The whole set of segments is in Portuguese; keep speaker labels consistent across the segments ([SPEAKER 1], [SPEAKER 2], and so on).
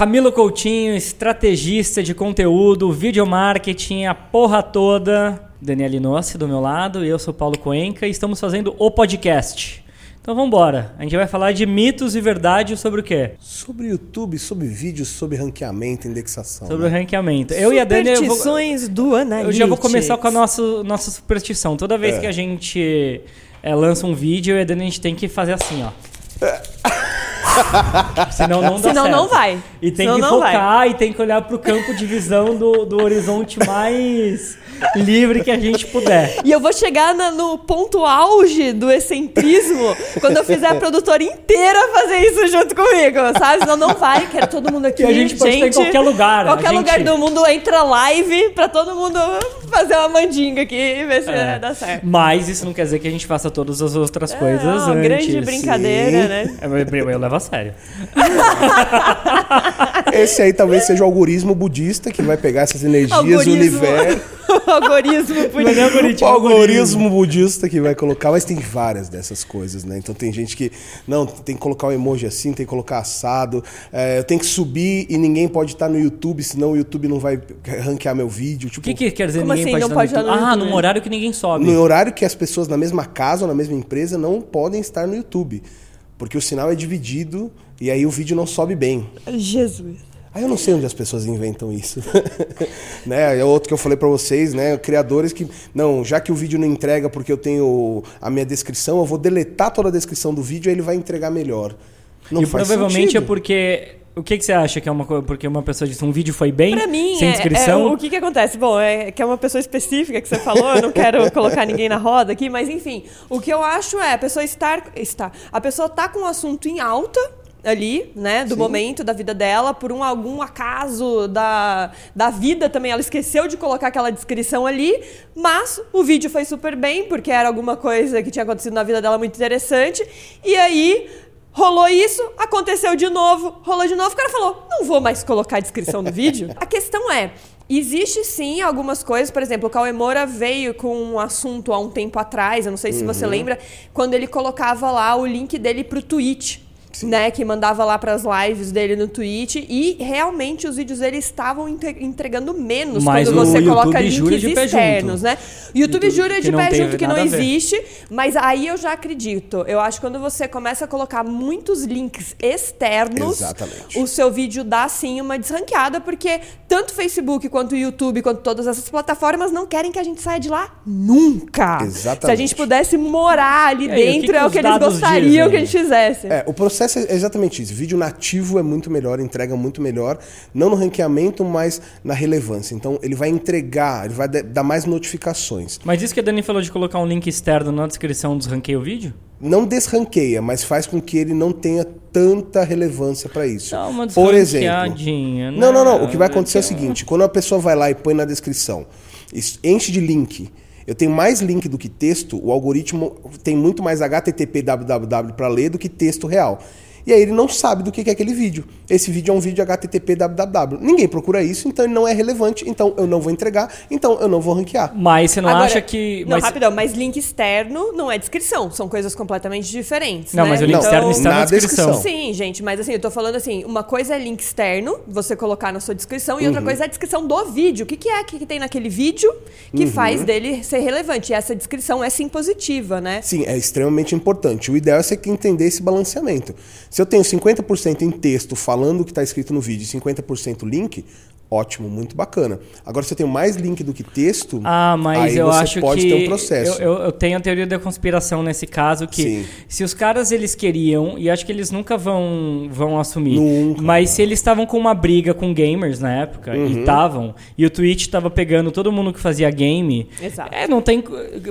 [SPEAKER 1] Camilo Coutinho, estrategista de conteúdo, videomarketing, a porra toda. Daniela Inossi do meu lado e eu sou Paulo Coenca e estamos fazendo o podcast. Então vamos embora. A gente vai falar de mitos e verdades sobre o quê?
[SPEAKER 2] Sobre YouTube, sobre vídeos, sobre ranqueamento, indexação.
[SPEAKER 1] Sobre
[SPEAKER 2] né?
[SPEAKER 1] o ranqueamento. Eu e a Dani.
[SPEAKER 3] Superstições do Analytics.
[SPEAKER 1] eu já vou começar com a nossa, nossa superstição. Toda vez
[SPEAKER 2] É.
[SPEAKER 1] que a gente é, lança um vídeo, eu e a Dani a gente tem que fazer assim, ó. Senão não dá
[SPEAKER 3] Senão
[SPEAKER 1] certo.
[SPEAKER 3] não vai.
[SPEAKER 1] E tem
[SPEAKER 3] Senão
[SPEAKER 1] que focar e tem que olhar pro campo de visão do, do horizonte mais livre que a gente puder.
[SPEAKER 3] E eu vou chegar na- no ponto auge do excentrismo quando eu fizer a produtora inteira fazer isso junto comigo, sabe? Senão não vai, quero todo mundo aqui.
[SPEAKER 1] E a gente pode estar em qualquer lugar,
[SPEAKER 3] Qualquer
[SPEAKER 1] gente-
[SPEAKER 3] lugar do mundo entra live pra todo mundo fazer uma mandinga aqui e ver se
[SPEAKER 1] É.
[SPEAKER 3] dá certo.
[SPEAKER 1] Mas isso não quer dizer que a gente faça todas as outras coisas
[SPEAKER 3] É uma
[SPEAKER 1] antes.
[SPEAKER 3] grande brincadeira,
[SPEAKER 2] Sim.
[SPEAKER 3] né?
[SPEAKER 1] É, mas Eu levo a sério.
[SPEAKER 2] Esse aí talvez seja o algoritmo budista que vai pegar essas energias do
[SPEAKER 3] Algoritmo. Algoritmo
[SPEAKER 1] Mas é
[SPEAKER 2] O
[SPEAKER 1] algoritmo,
[SPEAKER 2] algoritmo budista que vai colocar, mas tem várias dessas coisas, né? Então tem gente que, não, tem que colocar o emoji assim, tem que colocar assado, é, eu tenho que subir e ninguém pode estar no YouTube, senão o YouTube não vai ranquear meu vídeo. Tipo,
[SPEAKER 1] O que, que quer dizer ninguém
[SPEAKER 3] assim,
[SPEAKER 1] pode
[SPEAKER 3] não
[SPEAKER 1] estar no
[SPEAKER 3] pode
[SPEAKER 1] YouTube? Ah,
[SPEAKER 3] YouTube?
[SPEAKER 1] num horário que ninguém sobe.
[SPEAKER 2] no horário que as pessoas na mesma casa ou na mesma empresa não podem estar no YouTube. Porque o sinal é dividido e aí o vídeo não sobe bem.
[SPEAKER 3] Jesus.
[SPEAKER 2] Aí eu não sei onde as pessoas inventam isso. né? É outro que eu falei pra vocês, né? Criadores que. Não, já que o vídeo não entrega porque eu tenho a minha descrição, eu vou deletar toda a descrição do vídeo e ele vai entregar melhor. Não
[SPEAKER 1] e
[SPEAKER 2] faz
[SPEAKER 1] provavelmente
[SPEAKER 2] sentido.
[SPEAKER 1] é porque. O que, que você acha que é uma coisa? Porque uma pessoa disse um vídeo foi bem?
[SPEAKER 3] Pra mim,
[SPEAKER 1] sem
[SPEAKER 3] é-
[SPEAKER 1] descrição?
[SPEAKER 3] é- o que que acontece? Bom, é que é uma pessoa específica que você falou, eu não quero colocar ninguém na roda aqui, mas enfim, o que eu acho é a pessoa estar, está, a pessoa tá com um assunto em alta ali, né, do
[SPEAKER 2] Sim.
[SPEAKER 3] momento da vida dela, por um algum acaso da, da vida também, ela esqueceu de colocar aquela descrição ali, mas o vídeo foi super bem, porque era alguma coisa que tinha acontecido na vida dela muito interessante, e aí Rolou isso, aconteceu de novo, rolou de novo, o cara falou: não vou mais colocar a descrição no vídeo. A questão é. Existe sim algumas coisas, por exemplo, o Cauê Moura veio com um assunto há um tempo atrás, eu não sei se você lembra, quando ele colocava lá o link dele pro Twitch. Né, que mandava lá pras lives dele no Twitch e realmente os vídeos dele estavam entregando menos
[SPEAKER 1] Mas
[SPEAKER 3] quando você
[SPEAKER 1] YouTube
[SPEAKER 3] coloca links externos, né? O YouTube,
[SPEAKER 1] YouTube
[SPEAKER 3] jura de pé
[SPEAKER 1] tem
[SPEAKER 3] junto que não existe, mas aí eu já acredito. Eu acho que quando você começa a colocar muitos links externos,
[SPEAKER 2] Exatamente.
[SPEAKER 3] o seu vídeo dá sim uma desranqueada, porque tanto o Facebook quanto o YouTube, quanto todas essas plataformas não querem que a gente saia de lá nunca.
[SPEAKER 2] Exatamente.
[SPEAKER 3] Se a gente pudesse morar ali
[SPEAKER 1] E aí, o que
[SPEAKER 3] dentro,
[SPEAKER 1] que
[SPEAKER 3] é o que eles gostariam
[SPEAKER 1] dizem?
[SPEAKER 3] que a gente fizesse.
[SPEAKER 2] É, o processo é exatamente isso. Vídeo nativo é muito melhor, entrega muito melhor, não no ranqueamento, mas na relevância. Então ele vai entregar, ele vai dar mais notificações.
[SPEAKER 1] Mas isso que a Dani falou de colocar um link externo na descrição dos ranqueio vídeo?
[SPEAKER 2] Não desranqueia, mas faz com que ele não tenha tanta relevância para isso.
[SPEAKER 1] Dá uma
[SPEAKER 2] Por exemplo. Não, não, não.
[SPEAKER 1] né?
[SPEAKER 2] O que vai acontecer é o seguinte: quando a pessoa vai lá e põe na descrição, enche de link. Eu tenho mais link do que texto, o algoritmo tem muito mais HTTP www para ler do que texto real. E aí ele não sabe do que é aquele vídeo. Esse vídeo é um vídeo HTTP www. Ninguém procura isso, então ele não é relevante, então eu não vou entregar, então eu não vou ranquear.
[SPEAKER 1] Mas você não
[SPEAKER 3] Agora-
[SPEAKER 1] acha que.
[SPEAKER 3] Não,
[SPEAKER 1] mas-
[SPEAKER 3] rapidão, mas link externo não é descrição. São coisas completamente diferentes.
[SPEAKER 1] Não,
[SPEAKER 3] né?
[SPEAKER 1] mas o link
[SPEAKER 2] Não,
[SPEAKER 1] externo está na
[SPEAKER 2] na
[SPEAKER 1] descrição.
[SPEAKER 2] descrição.
[SPEAKER 3] Sim, gente, mas assim, eu tô falando assim, uma coisa é link externo, você colocar na sua descrição, e
[SPEAKER 2] Uhum.
[SPEAKER 3] outra coisa é a descrição do vídeo. O que, que é que tem naquele vídeo que
[SPEAKER 2] Uhum.
[SPEAKER 3] faz dele ser relevante? E essa descrição é sim positiva, né?
[SPEAKER 2] Sim, é extremamente importante. O ideal é você entender esse balanceamento. Se eu tenho 50% em texto falando o que está escrito no vídeo e 50% link, ótimo, muito bacana. Agora, se eu tenho mais link do que texto,
[SPEAKER 1] Ah, mas
[SPEAKER 2] aí
[SPEAKER 1] eu
[SPEAKER 2] você
[SPEAKER 1] acho
[SPEAKER 2] pode
[SPEAKER 1] que
[SPEAKER 2] ter um processo.
[SPEAKER 1] Eu, eu- eu tenho a teoria da conspiração nesse caso que
[SPEAKER 2] Sim.
[SPEAKER 1] se os caras eles queriam e acho que eles nunca vão vão assumir.
[SPEAKER 2] Nunca.
[SPEAKER 1] Mas se eles estavam com uma briga com gamers na época
[SPEAKER 2] Uhum.
[SPEAKER 1] e estavam e o Twitch tava pegando todo mundo que fazia game,
[SPEAKER 3] Exato.
[SPEAKER 1] é não tem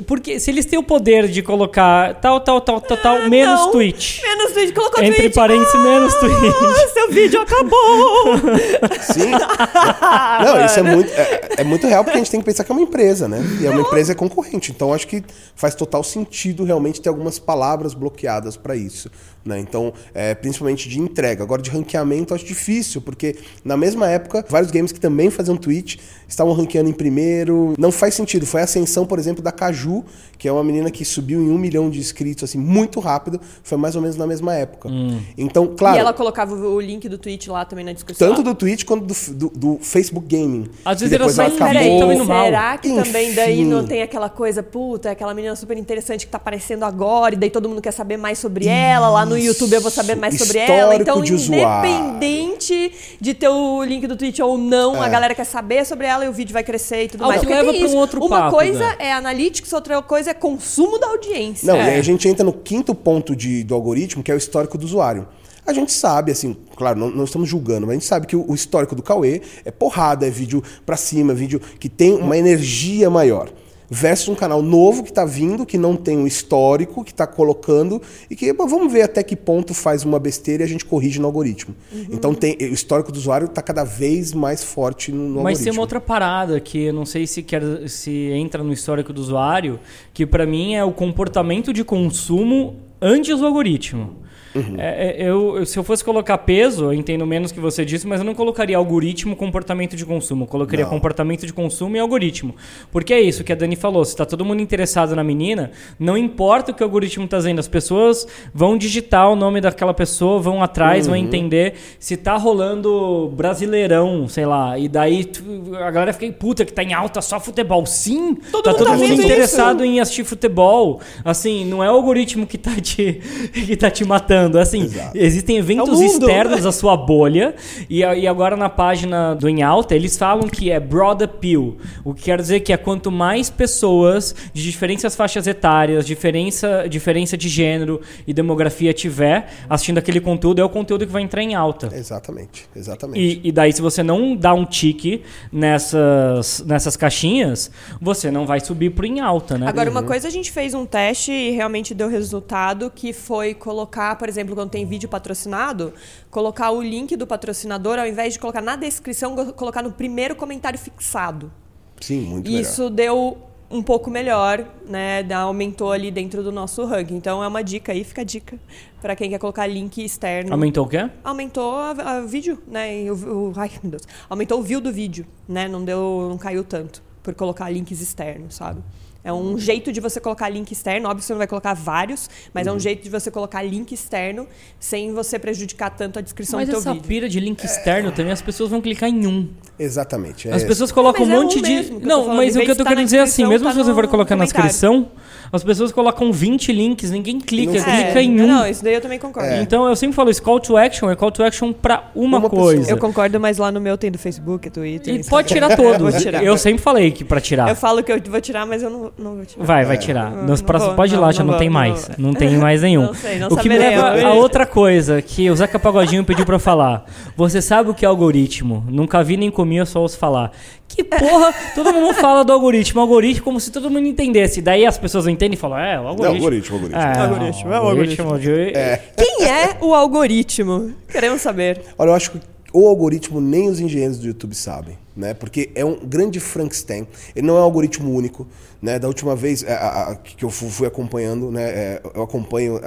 [SPEAKER 1] porque se eles têm o poder de colocar tal tal tal tal tal menos
[SPEAKER 3] Ah, Não,
[SPEAKER 1] Twitch.
[SPEAKER 3] Menos vídeo, colocou
[SPEAKER 1] Entre
[SPEAKER 3] tweet.
[SPEAKER 1] parênteses, menos tweet.
[SPEAKER 3] Ah, seu vídeo acabou!
[SPEAKER 2] Sim, Não, isso é muito, é, é muito real porque a gente tem que pensar que é uma empresa, né? E é uma empresa é concorrente. Então acho que faz total sentido realmente ter algumas palavras bloqueadas para isso. Né? Então, é, principalmente de entrega. Agora, de ranqueamento, acho difícil, porque na mesma época, vários games que também faziam Twitch estavam ranqueando em primeiro. Não faz sentido. Foi a ascensão, por exemplo, da Caju, que é uma menina que subiu em um milhão de inscritos, assim, muito rápido. Foi mais ou menos na mesma época.
[SPEAKER 1] Hum.
[SPEAKER 2] Então, claro.
[SPEAKER 3] E ela colocava o link do Twitch lá também na descrição.
[SPEAKER 2] Tanto do Twitch quanto do, do, do Facebook Gaming.
[SPEAKER 1] Às vezes era só
[SPEAKER 2] acabou-
[SPEAKER 1] Peraí, tava indo mal.
[SPEAKER 3] será que também daí
[SPEAKER 2] Enfim.
[SPEAKER 3] não tem aquela coisa, puta, aquela menina super interessante que tá aparecendo agora, e daí todo mundo quer saber mais sobre ela, lá no YouTube eu vou saber mais
[SPEAKER 2] Isso,
[SPEAKER 3] sobre ela. Então,
[SPEAKER 2] de usuário.
[SPEAKER 3] independente de ter o link do Twitch ou não, a
[SPEAKER 2] É.
[SPEAKER 3] galera quer saber sobre ela e o vídeo vai crescer e tudo
[SPEAKER 1] Ah,
[SPEAKER 3] mais.
[SPEAKER 1] o que
[SPEAKER 3] Porque
[SPEAKER 1] leva
[SPEAKER 3] tem
[SPEAKER 1] pra um
[SPEAKER 3] isso.
[SPEAKER 1] outro
[SPEAKER 3] Uma
[SPEAKER 1] papo,
[SPEAKER 3] coisa
[SPEAKER 1] né?
[SPEAKER 3] é analytics, outra coisa é consumo da audiência.
[SPEAKER 2] Não,
[SPEAKER 1] É.
[SPEAKER 2] e aí a gente entra no quinto ponto de, do algoritmo, que é o histórico do usuário. A gente sabe, assim, claro, não, não estamos julgando, mas a gente sabe que o, o histórico do Cauê é porrada, é vídeo pra cima, vídeo que tem uma energia maior. Versus um canal novo que tá vindo, que não tem um histórico, que tá colocando, e que pô, vamos ver até que ponto faz uma besteira e a gente corrige no algoritmo. Então tem, o histórico do usuário tá cada vez mais forte no, no
[SPEAKER 1] Mas
[SPEAKER 2] algoritmo.
[SPEAKER 1] tem uma outra parada que eu não sei se quer se entra no histórico do usuário, que pra mim é o comportamento de consumo antes do algoritmo.
[SPEAKER 2] Uhum.
[SPEAKER 1] É, é, eu, se eu fosse colocar peso, eu entendo menos que você disse, mas eu não colocaria algoritmo comportamento de consumo. Eu colocaria
[SPEAKER 2] Não.
[SPEAKER 1] comportamento de consumo e algoritmo. Porque é isso que a Dani falou. Se tá todo mundo interessado na menina, não importa o que o algoritmo tá dizendo, as pessoas vão digitar o nome daquela pessoa, vão atrás,
[SPEAKER 2] Uhum.
[SPEAKER 1] vão entender se tá rolando brasileirão, sei lá, e daí tu- a galera fica puta que tá em alta só futebol. Sim,
[SPEAKER 3] Todo
[SPEAKER 1] tá
[SPEAKER 3] mundo
[SPEAKER 1] todo
[SPEAKER 3] tá
[SPEAKER 1] mundo interessado em assistir futebol. Assim, não é o algoritmo que tá te, que tá te matando. Assim,
[SPEAKER 2] Exato.
[SPEAKER 1] existem eventos
[SPEAKER 3] É o mundo.
[SPEAKER 1] externos à sua bolha. E, e agora na página do Em Alta, eles falam que é broad appeal. O que quer dizer que é quanto mais pessoas de diferentes faixas etárias, diferença, diferença de gênero e demografia tiver assistindo aquele conteúdo, é o conteúdo que vai entrar em alta.
[SPEAKER 2] Exatamente, exatamente.
[SPEAKER 1] E, e daí, se você não dá um tique nessas, nessas caixinhas, você não vai subir pro em alta, né?
[SPEAKER 3] Agora, uma coisa a gente fez um teste e realmente deu resultado, que foi colocar, por exemplo, quando tem vídeo patrocinado, colocar o link do patrocinador, ao invés de colocar na descrição, colocar no primeiro comentário fixado.
[SPEAKER 2] Sim, muito melhor.
[SPEAKER 3] Isso deu um pouco melhor, né? Aumentou ali dentro do nosso ranking. Então é uma dica aí, fica a dica para quem quer colocar link externo.
[SPEAKER 1] Aumentou o quê?
[SPEAKER 3] Aumentou a vídeo, né? O, o- ai, meu Deus. Aumentou o view do vídeo, né? Não deu, não caiu tanto por colocar links externos, sabe? É um jeito de você colocar link externo. Óbvio que você não vai colocar vários, mas
[SPEAKER 1] Uhum.
[SPEAKER 3] é um jeito de você colocar link externo sem você prejudicar tanto a descrição
[SPEAKER 1] Mas
[SPEAKER 3] do teu
[SPEAKER 1] essa
[SPEAKER 3] vídeo.
[SPEAKER 1] pira de link externo também, as pessoas vão clicar em um.
[SPEAKER 2] Exatamente. é
[SPEAKER 1] As pessoas colocam
[SPEAKER 3] Mas
[SPEAKER 1] um
[SPEAKER 3] é
[SPEAKER 1] monte
[SPEAKER 3] um
[SPEAKER 1] de.
[SPEAKER 3] mesmo
[SPEAKER 1] não, mas o que eu tô
[SPEAKER 3] tá
[SPEAKER 1] querendo dizer é assim, mesmo
[SPEAKER 3] tá
[SPEAKER 1] se você for colocar na descrição, as pessoas colocam 20 links, ninguém clica,
[SPEAKER 2] não
[SPEAKER 1] clica
[SPEAKER 3] É,
[SPEAKER 1] em um.
[SPEAKER 3] Não, isso daí eu também concordo.
[SPEAKER 1] Então eu sempre falo isso, call to action é call to action pra uma,
[SPEAKER 2] Uma
[SPEAKER 1] coisa.
[SPEAKER 2] pessoa.
[SPEAKER 3] Eu concordo, mas lá no meu tem do Facebook, Twitter.
[SPEAKER 1] E
[SPEAKER 3] Instagram.
[SPEAKER 1] pode tirar todos.
[SPEAKER 3] Tirar.
[SPEAKER 1] Eu sempre falei que pra tirar.
[SPEAKER 3] Eu falo que eu vou tirar, mas eu não, não vou tirar.
[SPEAKER 1] Vai, vai tirar.
[SPEAKER 3] Não,
[SPEAKER 1] Nos
[SPEAKER 3] não
[SPEAKER 1] próximos,
[SPEAKER 3] vou,
[SPEAKER 1] pode ir
[SPEAKER 3] não,
[SPEAKER 1] lá, já
[SPEAKER 3] não
[SPEAKER 1] não, tem
[SPEAKER 3] vou,
[SPEAKER 1] mais.
[SPEAKER 3] não
[SPEAKER 1] Não tem mais nenhum.
[SPEAKER 3] Não sei, não
[SPEAKER 1] o que me leva a outra coisa que o Zeca Pagodinho pediu pra eu falar. Você sabe o que é algoritmo? Nunca vi nem comi, eu só ouço falar. Que porra, todo mundo fala do algoritmo, algoritmo como se todo mundo entendesse. Daí as pessoas não entendem e falam, é, o algoritmo.
[SPEAKER 2] Não, algoritmo, algoritmo.
[SPEAKER 1] É,
[SPEAKER 3] Algoritmo, é o
[SPEAKER 1] algoritmo. de-
[SPEAKER 3] Quem é o algoritmo? Queremos saber.
[SPEAKER 2] Olha, eu acho que o algoritmo nem os engenheiros do YouTube sabem, né? Porque é um grande Frankenstein. Ele não é um algoritmo único, né? Da última vez é, a- que eu fu- fui acompanhando, né? é, eu acompanho.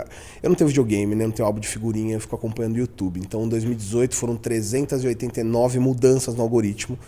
[SPEAKER 2] Eu não tenho videogame, né? Não tenho álbum de figurinha, eu fico acompanhando o YouTube. Então, em 2018 foram 389 mudanças no algoritmo.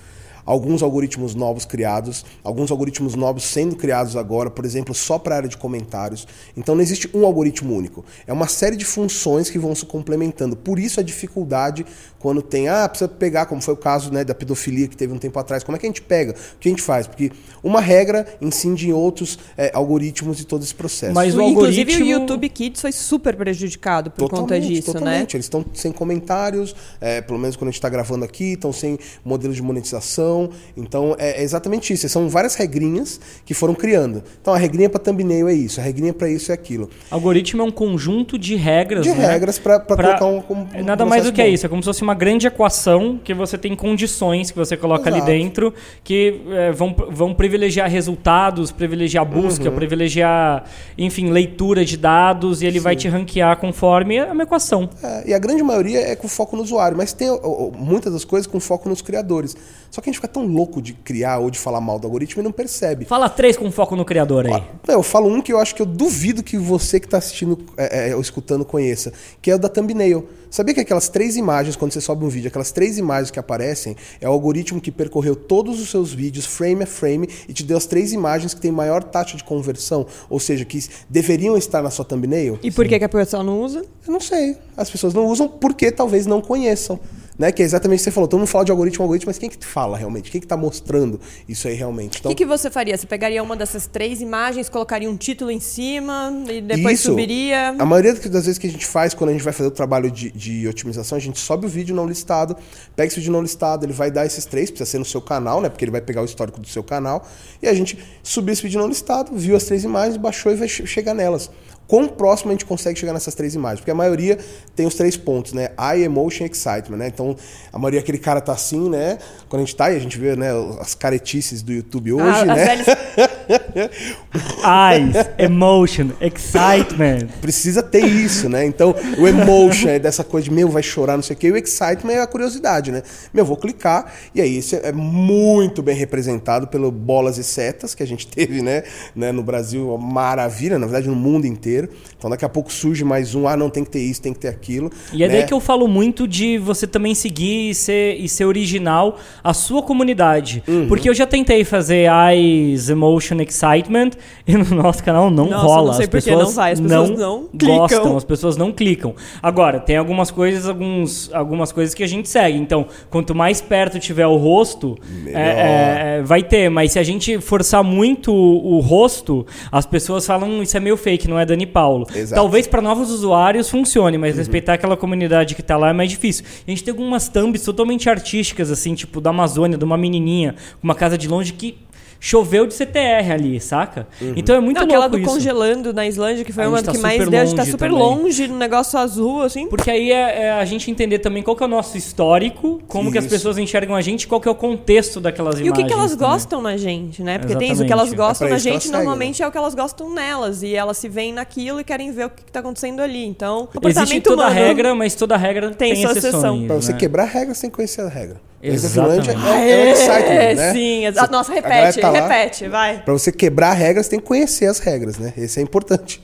[SPEAKER 2] Alguns algoritmos novos criados, alguns algoritmos novos sendo criados agora, por exemplo, só para a área de comentários. Então não existe um algoritmo único. É uma série de funções que vão se complementando. Por isso a dificuldade quando tem, ah, precisa pegar, como foi o caso né, da pedofilia que teve um tempo atrás. Como é que a gente pega? O que a gente faz? Porque uma regra incide em outros é, algoritmos e todo esse processo.
[SPEAKER 1] Mas o
[SPEAKER 3] Inclusive
[SPEAKER 1] algoritmo-
[SPEAKER 3] o YouTube Kids foi super prejudicado por conta disso, né?
[SPEAKER 2] totalmente. Eles estão sem comentários, é, pelo menos quando a gente está gravando aqui, estão sem modelo de monetização. Então é, é exatamente isso. São várias regrinhas que foram criando. Então a regrinha para thumbnail é isso, a regrinha para isso é aquilo.
[SPEAKER 1] Algoritmo é um conjunto de regras,
[SPEAKER 2] De
[SPEAKER 1] né?
[SPEAKER 2] regras para
[SPEAKER 1] Pra-
[SPEAKER 2] colocar um, um
[SPEAKER 1] nada mais do que
[SPEAKER 2] bom.
[SPEAKER 1] isso, é como se fosse uma grande equação que você tem condições que você coloca
[SPEAKER 2] Exato.
[SPEAKER 1] ali dentro que é, vão, vão privilegiar resultados, privilegiar busca,
[SPEAKER 2] Uhum.
[SPEAKER 1] privilegiar, enfim, leitura de dados e ele vai te ranquear conforme é uma equação.
[SPEAKER 2] É, e a grande maioria é com foco no usuário, mas tem ó, muitas das coisas com foco nos criadores. Só que a gente fica tão louco de criar ou de falar mal do algoritmo e não percebe.
[SPEAKER 1] Fala três com foco no criador aí.
[SPEAKER 2] Ó, não, eu falo um que eu acho que eu duvido que você que está assistindo é, é, ou escutando conheça, que é o da thumbnail. Sabia que aquelas três imagens, quando você sobe um vídeo, aquelas três imagens que aparecem, é o algoritmo que percorreu todos os seus vídeos, frame a frame, e te deu as três imagens que têm maior taxa de conversão, ou seja, que deveriam estar na sua thumbnail?
[SPEAKER 3] E por que, que a pessoa não usa?
[SPEAKER 2] Eu não sei. As pessoas não usam porque talvez não conheçam. Né? Que é exatamente o que você falou. Todo mundo fala de algoritmo, algoritmo, mas quem que fala realmente? Quem que está mostrando isso aí realmente?
[SPEAKER 3] O
[SPEAKER 2] Então,
[SPEAKER 3] que, que você faria? Você pegaria uma dessas três imagens, colocaria um título em cima e depois
[SPEAKER 2] Isso,
[SPEAKER 3] subiria.
[SPEAKER 2] A maioria das vezes que a gente faz, quando a gente vai fazer o trabalho de, de otimização, a gente sobe o vídeo não listado, pega esse vídeo não listado, ele vai dar esses três, precisa ser no seu canal, né? Porque ele vai pegar o histórico do seu canal. E a gente subiu esse vídeo não listado, viu as três imagens, baixou e vai che- chegar nelas. Quão próximo a gente consegue chegar nessas três imagens? Porque a maioria tem os três pontos, né? Eye, emotion e excitement, né? Então, a maioria aquele cara tá assim, né? Quando a gente tá, e a gente vê né, as caretices do YouTube hoje,
[SPEAKER 3] Ah,
[SPEAKER 2] né?
[SPEAKER 3] velhas-
[SPEAKER 1] Eyes, emotion, excitement.
[SPEAKER 2] precisa ter isso, né? Então, o emotion é dessa coisa de, meu, vai chorar, não sei o quê. E o excitement é a curiosidade, né? Meu, vou clicar. E aí, isso é muito bem representado pelo Bolas e Setas, que a gente teve, né? né? No Brasil, uma maravilha, na verdade, no mundo inteiro. Então, daqui a pouco surge mais um, ah, não, tem que ter isso, tem que ter aquilo.
[SPEAKER 1] E é
[SPEAKER 2] né?
[SPEAKER 1] daí que eu falo muito de você também seguir e ser, e ser original a sua comunidade.
[SPEAKER 2] Uhum.
[SPEAKER 1] Porque eu já tentei fazer Eyes, Emotion, Excitement e no nosso canal não
[SPEAKER 3] Nossa,
[SPEAKER 1] rola.
[SPEAKER 3] não sei
[SPEAKER 1] as pessoas
[SPEAKER 3] não vai, as pessoas não
[SPEAKER 1] gostam,
[SPEAKER 3] clicam.
[SPEAKER 1] as pessoas não clicam. Agora, tem algumas coisas, alguns, algumas coisas que a gente segue. Então, quanto mais perto tiver o rosto, é, é, é, vai ter. Mas se a gente forçar muito o, o rosto, as pessoas falam "Hum, isso é meio fake, não é Dani Paulo.
[SPEAKER 2] Exato.
[SPEAKER 1] Talvez para novos usuários funcione, mas respeitar aquela comunidade que tá lá é mais difícil. E a gente tem algumas thumbs totalmente artísticas, assim, tipo da Amazônia, de uma menininha, com uma casa de longe que choveu de CTR ali, saca? Então é muito
[SPEAKER 3] Não, aquela
[SPEAKER 1] louco
[SPEAKER 3] do
[SPEAKER 1] isso.
[SPEAKER 3] congelando na Islândia, que foi
[SPEAKER 1] A
[SPEAKER 3] uma
[SPEAKER 1] tá
[SPEAKER 3] que mais deu, a gente tá super
[SPEAKER 1] também.
[SPEAKER 3] longe, no negócio azul, assim.
[SPEAKER 1] Porque aí é, é a gente entender também qual que é o nosso histórico, como que as
[SPEAKER 2] Isso.
[SPEAKER 1] pessoas enxergam a gente, qual que é o contexto daquelas
[SPEAKER 3] E o
[SPEAKER 1] imagens.
[SPEAKER 3] que, que elas
[SPEAKER 1] também.
[SPEAKER 3] gostam na gente, né? Porque tem isso, o que
[SPEAKER 1] Exatamente.
[SPEAKER 3] elas gostam
[SPEAKER 2] É
[SPEAKER 3] na
[SPEAKER 2] isso
[SPEAKER 3] gente, normalmente é o que elas gostam nelas. E elas se veem naquilo e querem ver o que, que tá acontecendo ali. Então,
[SPEAKER 1] Existe
[SPEAKER 3] comportamento
[SPEAKER 1] toda a
[SPEAKER 3] humano-
[SPEAKER 1] regra, mas toda regra
[SPEAKER 3] tem
[SPEAKER 1] tem,
[SPEAKER 3] sua
[SPEAKER 1] exceções.
[SPEAKER 2] Pra você
[SPEAKER 1] né?
[SPEAKER 2] quebrar a regra, que conhecer a regra.
[SPEAKER 1] Exatamente.
[SPEAKER 2] é, é, é excitement,
[SPEAKER 3] É,
[SPEAKER 2] né?
[SPEAKER 3] sim. exa-
[SPEAKER 2] Você-
[SPEAKER 3] Nossa, repete,
[SPEAKER 2] tá lá,
[SPEAKER 3] repete, vai.
[SPEAKER 2] Pra você quebrar a regra, você tem que conhecer as regras, né? Esse é importante.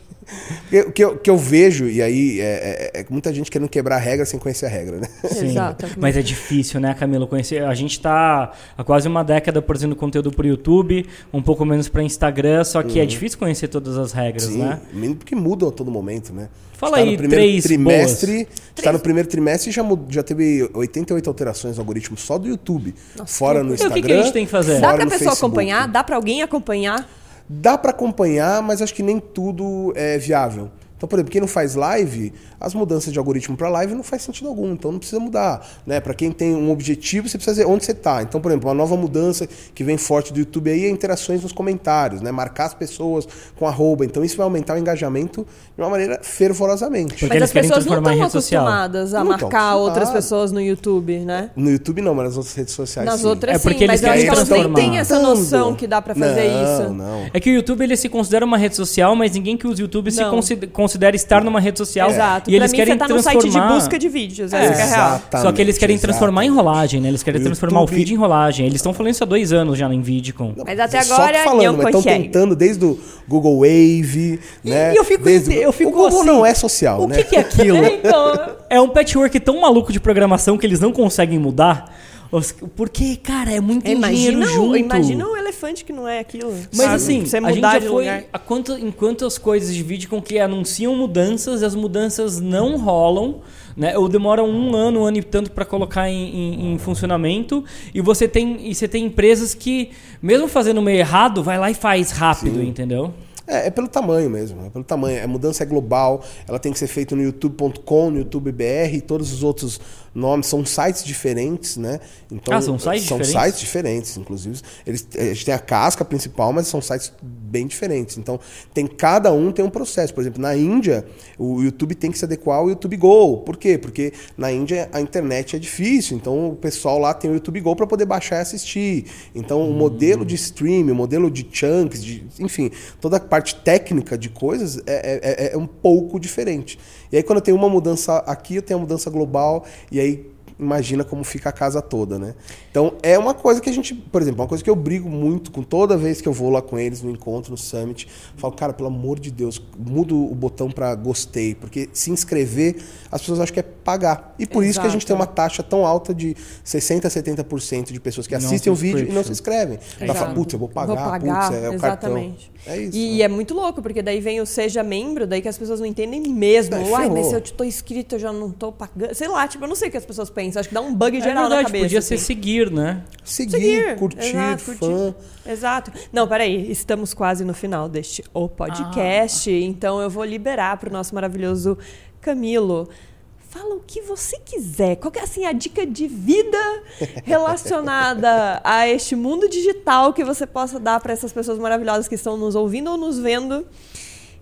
[SPEAKER 2] O que eu, que eu vejo, e aí é, é- é muita gente querendo quebrar a regra sem conhecer a regra, né?
[SPEAKER 1] Sim,
[SPEAKER 3] Exato.
[SPEAKER 1] Mas é difícil, né, Camilo? Conhecer. A gente tá há quase uma década produzindo conteúdo pro YouTube, um pouco menos para Instagram, só que é difícil conhecer todas as regras,
[SPEAKER 2] Sim,
[SPEAKER 1] né?
[SPEAKER 2] mesmo porque mudam a todo momento, né?
[SPEAKER 1] Fala
[SPEAKER 2] Está
[SPEAKER 1] aí,
[SPEAKER 2] no primeiro
[SPEAKER 1] três
[SPEAKER 2] trimestre, está no primeiro trimestre e já, já teve 88 alterações no algoritmo só do YouTube. fora no
[SPEAKER 1] E o que
[SPEAKER 2] Instagram.
[SPEAKER 1] que a gente tem que fazer?
[SPEAKER 3] Dá pra
[SPEAKER 2] no
[SPEAKER 3] pessoa
[SPEAKER 2] Facebook.
[SPEAKER 3] acompanhar? Dá pra alguém acompanhar?
[SPEAKER 2] Dá para acompanhar, mas acho que nem tudo é viável. Então, por exemplo, quem não faz live, as mudanças de algoritmo para live não faz sentido algum, então não precisa mudar. Né? Para quem tem um objetivo, você precisa dizer onde você está. Então, por exemplo, uma nova mudança que vem forte do YouTube aí é interações nos comentários, né? marcar as pessoas com arroba. Então, isso vai aumentar o engajamento de uma maneira fervorosamente.
[SPEAKER 1] Porque
[SPEAKER 3] Mas
[SPEAKER 1] eles
[SPEAKER 3] as
[SPEAKER 1] querem
[SPEAKER 3] pessoas não estão acostumadas a
[SPEAKER 2] Não
[SPEAKER 3] marcar outras pessoas no YouTube, né?
[SPEAKER 2] No YouTube não, mas nas outras redes sociais
[SPEAKER 3] Nas
[SPEAKER 2] sim.
[SPEAKER 3] outras
[SPEAKER 1] É
[SPEAKER 3] sim,
[SPEAKER 1] porque
[SPEAKER 3] mas
[SPEAKER 1] eles
[SPEAKER 3] eu acho
[SPEAKER 1] querem
[SPEAKER 3] que elas nem têm essa noção que dá pra fazer
[SPEAKER 2] não,
[SPEAKER 3] isso.
[SPEAKER 2] Não,
[SPEAKER 1] É que o YouTube ele se considera uma rede social, mas ninguém que usa o YouTube se
[SPEAKER 3] Não.
[SPEAKER 1] consi- considera estar numa rede social.
[SPEAKER 3] Exato.
[SPEAKER 1] E
[SPEAKER 3] pra
[SPEAKER 1] eles
[SPEAKER 3] mim,
[SPEAKER 1] querem
[SPEAKER 3] você tá no
[SPEAKER 1] transformar.
[SPEAKER 3] site de busca de vídeos, é a real.
[SPEAKER 1] Só que eles querem transformar em
[SPEAKER 2] exatamente.
[SPEAKER 1] rolagem, né? Eles querem
[SPEAKER 2] O
[SPEAKER 1] transformar
[SPEAKER 2] YouTube-
[SPEAKER 1] o feed em rolagem. Eles estão falando isso há dois anos já em vídeo com.
[SPEAKER 3] Mas até
[SPEAKER 2] Só
[SPEAKER 3] agora,
[SPEAKER 2] falando, estão tentando desde o Google Wave, né?
[SPEAKER 1] e eu fico-
[SPEAKER 2] desde...
[SPEAKER 1] eu fico
[SPEAKER 2] o Google
[SPEAKER 1] assim,
[SPEAKER 2] não é social,
[SPEAKER 1] O
[SPEAKER 2] né?
[SPEAKER 1] que, que é aquilo?
[SPEAKER 3] Então,
[SPEAKER 1] É um patchwork tão maluco de programação que eles não conseguem mudar. Porque, cara, é muito
[SPEAKER 3] imagina,
[SPEAKER 1] dinheiro
[SPEAKER 3] o-
[SPEAKER 1] junto.
[SPEAKER 3] imagina um elefante que não é aquilo.
[SPEAKER 1] Mas
[SPEAKER 3] sabe?
[SPEAKER 1] assim,
[SPEAKER 3] você
[SPEAKER 1] a gente
[SPEAKER 3] mudar
[SPEAKER 1] já
[SPEAKER 3] de
[SPEAKER 1] foi
[SPEAKER 3] lugar.
[SPEAKER 1] a quanto, em quantas coisas de vídeo com que anunciam mudanças e as mudanças não rolam, né? Ou demoram um ano, um ano e tanto para colocar em, em- em funcionamento. E você tem e você tem empresas que, mesmo fazendo meio errado, vai lá e faz rápido, entendeu?
[SPEAKER 2] É, é pelo tamanho mesmo, é pelo tamanho. A mudança é global, ela tem que ser feita no youtube.com, no YouTube BR, e todos os outros nomes são sites diferentes, né? Então,
[SPEAKER 1] Ah, são sites
[SPEAKER 2] são
[SPEAKER 1] diferentes?
[SPEAKER 2] sites diferentes, inclusive. Eles, a gente tem a casca principal, mas são sites bem diferentes. Então, tem cada um tem um processo. Por exemplo, na Índia, o YouTube tem que se adequar ao YouTube Go. Por quê? Porque na Índia a internet é difícil. Então, o pessoal lá tem o YouTube Go para poder baixar e assistir. Então, o modelo de stream, o modelo de chunks, de, enfim, toda a parte técnica de coisas é, é- é um pouco diferente. E aí, quando eu tenho uma mudança aqui, eu tenho uma mudança global. E aí, imagina como fica a casa toda, né? Então, é uma coisa que a gente, por exemplo, uma coisa que eu brigo muito com toda vez que eu vou lá com eles no encontro, no summit, falo, cara, pelo amor de Deus, muda o botão para gostei, porque se inscrever, as pessoas acham que é pagar. E por isso que a gente
[SPEAKER 3] Exato.
[SPEAKER 2] tem uma taxa tão alta de 60 a 70% de pessoas que
[SPEAKER 1] Não
[SPEAKER 2] assistem o vídeo e não se inscrevem. Ela fala,
[SPEAKER 3] Exato.
[SPEAKER 2] putz, eu vou pagar,
[SPEAKER 3] Vou pagar,
[SPEAKER 2] putz, é o
[SPEAKER 3] exatamente.
[SPEAKER 2] cartão. É isso.
[SPEAKER 3] E,
[SPEAKER 2] né?
[SPEAKER 3] é muito louco, porque daí vem o seja membro, daí que as pessoas não entendem mesmo.
[SPEAKER 2] É,
[SPEAKER 3] Uai, mas se eu tô inscrito, eu já não tô pagando. Sei lá, tipo, eu não sei o que as pessoas pensam. Acho que dá um bug
[SPEAKER 1] É
[SPEAKER 3] geral na
[SPEAKER 1] verdade,
[SPEAKER 3] cabeça.
[SPEAKER 1] podia ser
[SPEAKER 3] assim.
[SPEAKER 1] seguir, né?
[SPEAKER 2] Seguir,
[SPEAKER 3] Seguir,
[SPEAKER 2] curtir,
[SPEAKER 3] exato,
[SPEAKER 2] fã.
[SPEAKER 3] Exato. Não, peraí, estamos quase no final deste O Podcast, então eu vou liberar para o nosso maravilhoso Camilo. Fala o que você quiser. Qual que é assim, a dica de vida relacionada a este mundo digital que você possa dar para essas pessoas maravilhosas que estão nos ouvindo ou nos vendo?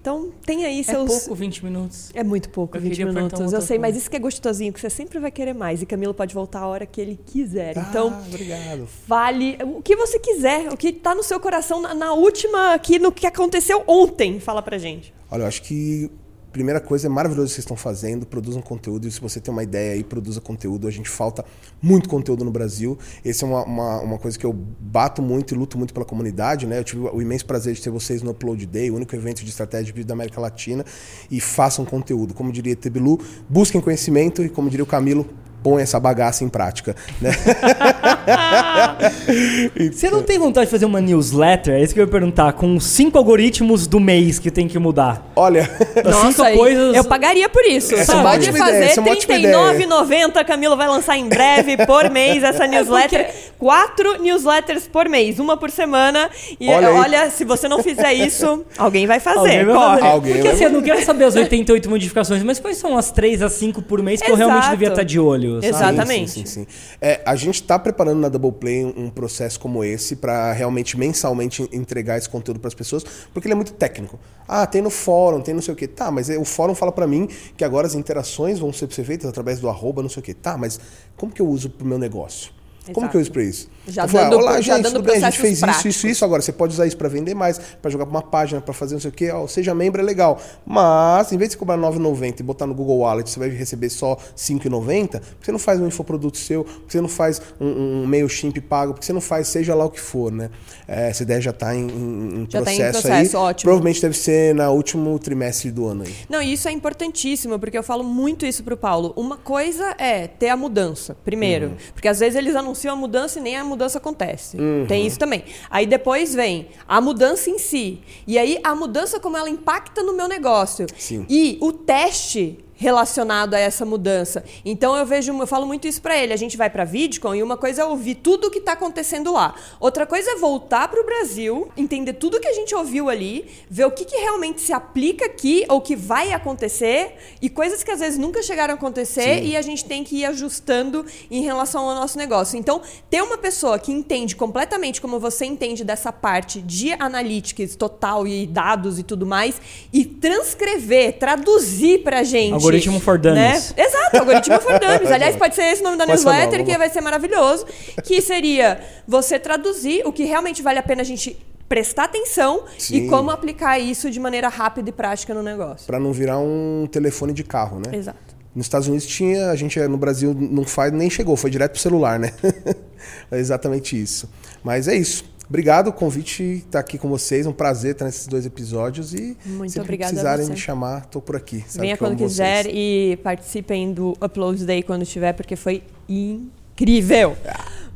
[SPEAKER 3] Então, tem aí
[SPEAKER 1] É
[SPEAKER 3] seus.
[SPEAKER 1] pouco 20 minutos.
[SPEAKER 3] É muito pouco,
[SPEAKER 1] Eu
[SPEAKER 3] 20
[SPEAKER 1] queria perguntar
[SPEAKER 3] minutos. Eu sei, mas isso que é gostosinho, que você sempre vai querer mais. E Camilo pode voltar a hora que ele quiser. Então,
[SPEAKER 2] Ah, obrigado.
[SPEAKER 3] Fale o que você quiser, o que tá no seu coração na, na última aqui, no que aconteceu ontem. Fala pra gente.
[SPEAKER 2] Olha, eu acho que primeira coisa é maravilhoso que vocês estão fazendo, produzam conteúdo. E se você tem uma ideia aí, produza conteúdo. A gente falta muito conteúdo no Brasil. Essa é uma, uma, uma coisa que eu bato muito e luto muito pela comunidade. Né? Eu tive o imenso prazer de ter vocês no Upload Day, o único evento de estratégia de vídeo da América Latina. E façam conteúdo. Como diria Tebilu, busquem conhecimento e, como diria o Camilo, põe essa bagaça em prática. Né?
[SPEAKER 1] Você não tem vontade de fazer uma newsletter? É isso que eu ia perguntar. Com os cinco algoritmos do mês que tem que mudar.
[SPEAKER 2] Olha,
[SPEAKER 1] As cinco
[SPEAKER 3] aí,
[SPEAKER 1] coisas.
[SPEAKER 3] eu pagaria por isso.
[SPEAKER 2] Essa
[SPEAKER 3] Você
[SPEAKER 2] é uma
[SPEAKER 3] pode
[SPEAKER 2] ótima
[SPEAKER 3] fazer
[SPEAKER 2] ideia, essa é uma ótima
[SPEAKER 3] R$39,90. Camilo vai lançar em breve, por mês, essa newsletter. Quatro newsletters por mês, uma por semana. E
[SPEAKER 2] Olha
[SPEAKER 3] olha,
[SPEAKER 2] aí.
[SPEAKER 3] se você não fizer isso, alguém vai fazer.
[SPEAKER 1] Alguém vai
[SPEAKER 3] corre.
[SPEAKER 1] fazer.
[SPEAKER 2] Alguém
[SPEAKER 1] Porque
[SPEAKER 2] vai
[SPEAKER 1] assim, eu não quero saber as 88 modificações, mas quais são as 3 a 5 por mês que eu
[SPEAKER 3] Exato.
[SPEAKER 1] realmente devia estar de olho? sabe?
[SPEAKER 3] Exatamente.
[SPEAKER 2] Sim, sim, sim. É, a gente está preparando na Double Play um, processo como esse para realmente mensalmente en- entregar esse conteúdo para as pessoas, porque ele é muito técnico. Ah, tem no fórum, tem não sei o quê. Tá, mas o fórum fala para mim que agora as interações vão ser feitas através do arroba, não sei o quê. Tá, mas como que eu uso pro meu negócio? Como
[SPEAKER 3] Exato.
[SPEAKER 2] que eu uso para isso?
[SPEAKER 3] Já
[SPEAKER 2] Eu
[SPEAKER 3] dando-
[SPEAKER 2] Olá,
[SPEAKER 3] já
[SPEAKER 2] gente,
[SPEAKER 3] dando
[SPEAKER 2] tudo bem? A gente fez isso,
[SPEAKER 3] práticos.
[SPEAKER 2] isso, isso. Agora você pode usar isso para vender mais, para jogar para uma página, para fazer não sei o quê. Ó, seja membro é legal. Mas, em vez de você cobrar R$ 9,90 e botar no Google Wallet, você vai receber só R$ 5,90, por que você não faz um infoproduto seu? Por que você não faz um, um MailChimp pago? Por que você não faz seja lá o que for, né? É, essa ideia já está em, em- em
[SPEAKER 3] Já tá em
[SPEAKER 2] processo,
[SPEAKER 3] processo,
[SPEAKER 2] aí.
[SPEAKER 3] ótimo.
[SPEAKER 2] Provavelmente deve ser no último trimestre do ano aí.
[SPEAKER 3] Não, e isso é importantíssimo, porque eu falo muito isso pro Paulo. Uma coisa é ter a mudança, primeiro. Porque às vezes eles anunciam a mudança e nem a mudança acontece. Tem isso também. Aí depois vem a mudança em si. E aí a mudança como ela impacta no meu negócio.
[SPEAKER 2] Sim.
[SPEAKER 3] E o teste relacionado a essa mudança. Então eu vejo, eu falo muito isso pra ele. A gente vai pra VidCon e uma coisa é ouvir tudo o que tá acontecendo lá. Outra coisa é voltar pro Brasil, entender tudo que a gente ouviu ali, ver o que, que realmente se aplica aqui ou que vai acontecer e coisas que às vezes nunca chegaram a acontecer e a gente tem que ir ajustando em relação ao nosso negócio. Então, ter uma pessoa que entende completamente como você entende dessa parte de analytics total e dados e tudo mais e transcrever, traduzir pra gente.
[SPEAKER 1] Algoritmo for Dummies.
[SPEAKER 3] Né? Exato, algoritmo for dummies. Aliás, pode ser esse o nome da
[SPEAKER 2] Pode
[SPEAKER 3] newsletter, que vai ser maravilhoso. Que seria você traduzir o que realmente vale a pena a gente prestar atenção e
[SPEAKER 2] Sim.
[SPEAKER 3] como aplicar isso de maneira rápida e prática no negócio.
[SPEAKER 2] Para não virar um telefone de carro, né?
[SPEAKER 3] Exato.
[SPEAKER 2] Nos Estados Unidos tinha, a gente no Brasil não faz, nem chegou, foi direto pro celular, né? é exatamente isso. Mas é isso. Obrigado, o convite estar aqui com vocês, um prazer estar nesses dois episódios e
[SPEAKER 3] Muito a
[SPEAKER 2] precisarem me chamar, tô por aqui. Sabe
[SPEAKER 3] Venha quando quiser
[SPEAKER 2] vocês.
[SPEAKER 3] e participem do Upload Day quando tiver, porque foi incrível.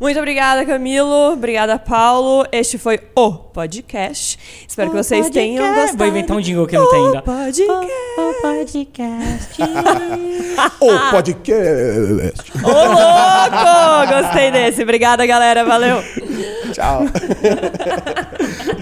[SPEAKER 3] Muito obrigada, Camilo. Obrigada, Paulo. Este foi o podcast. Espero que vocês tenham gostado.
[SPEAKER 1] Vou inventar um jingle que não tem ainda.
[SPEAKER 3] O podcast.
[SPEAKER 1] podcast.
[SPEAKER 2] O podcast.
[SPEAKER 3] Ô, louco! Gostei desse. Obrigada, galera. Valeu.
[SPEAKER 2] Tchau.